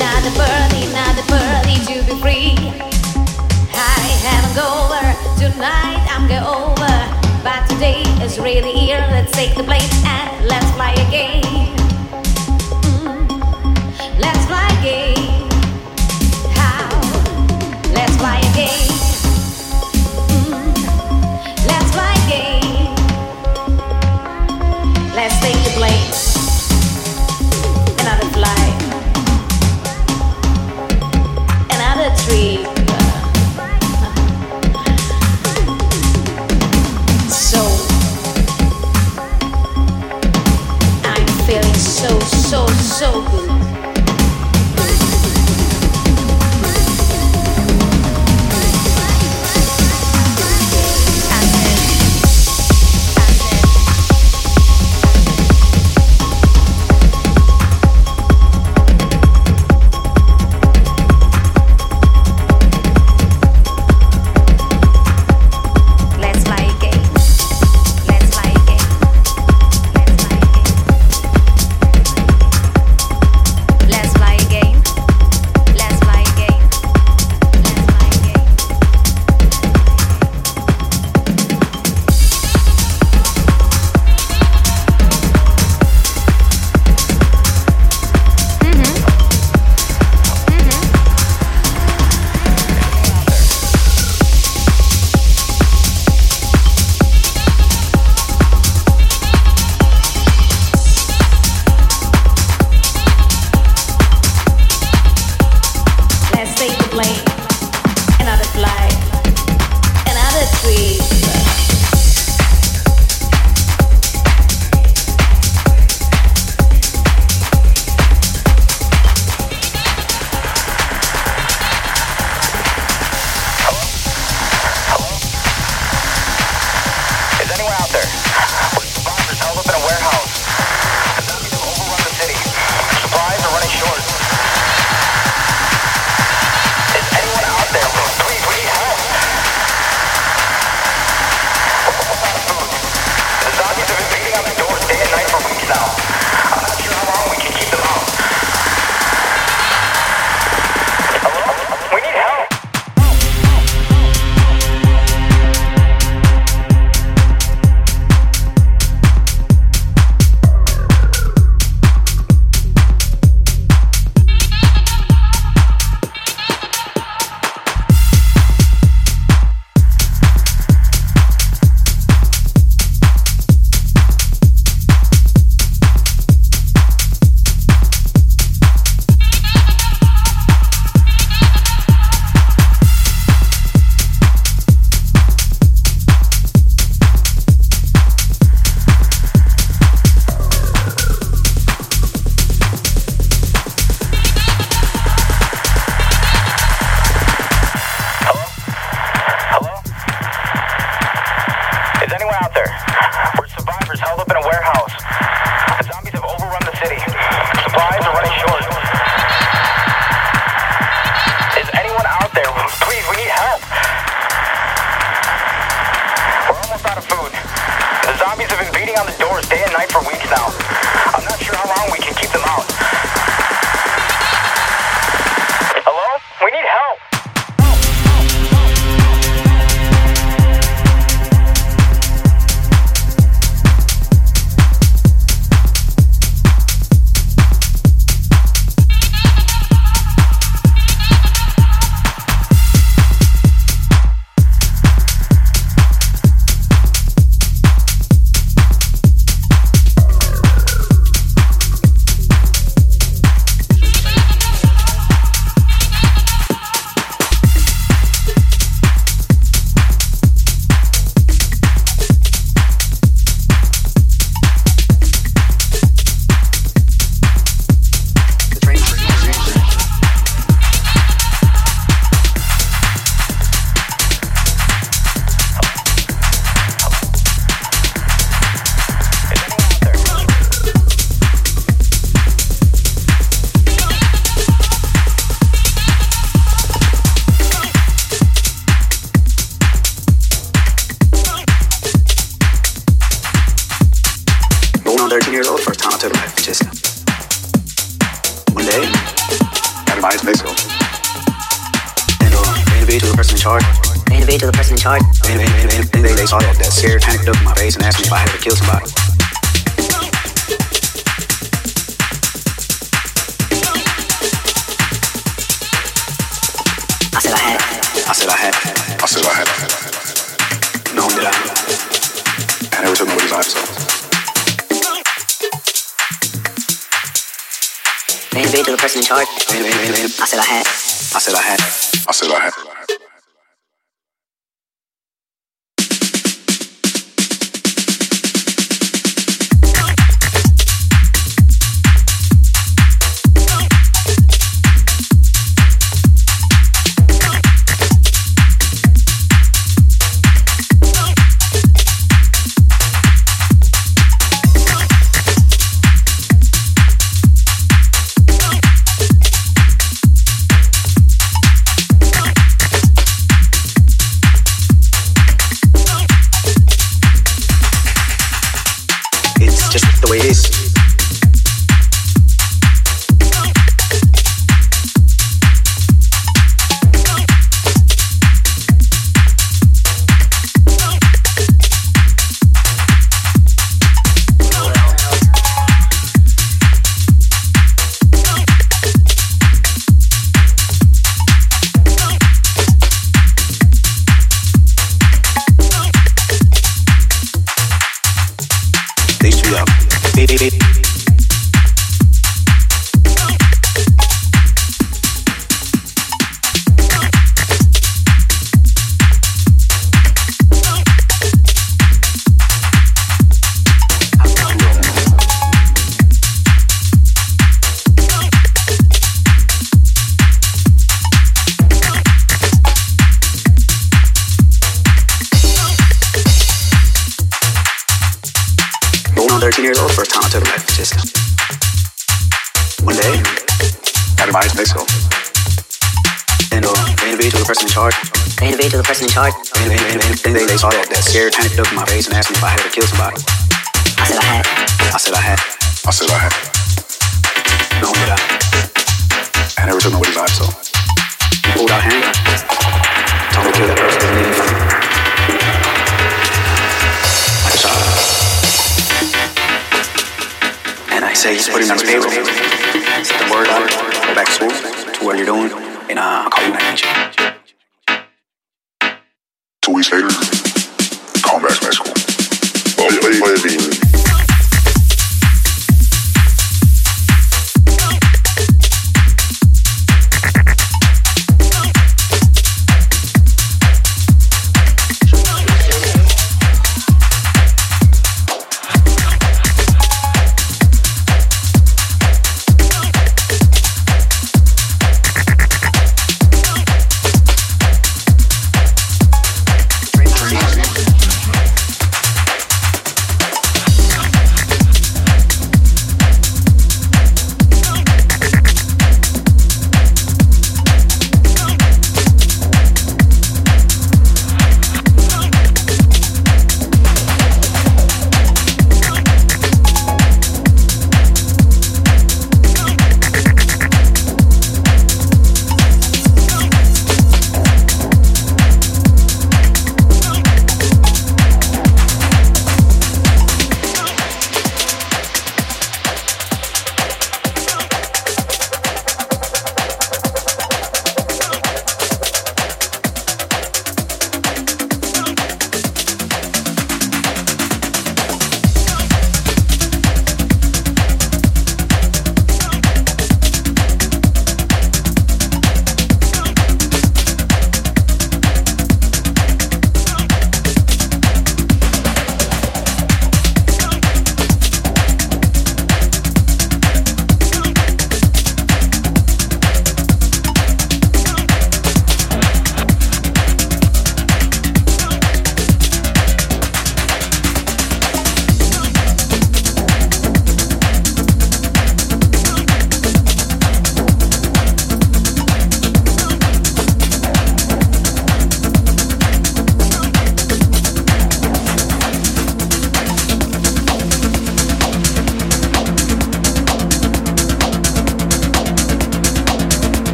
Another another to be free. I have a over. tonight I'm get over. But today is really here, let's take the and let's mm. let's. How? Let's play a game.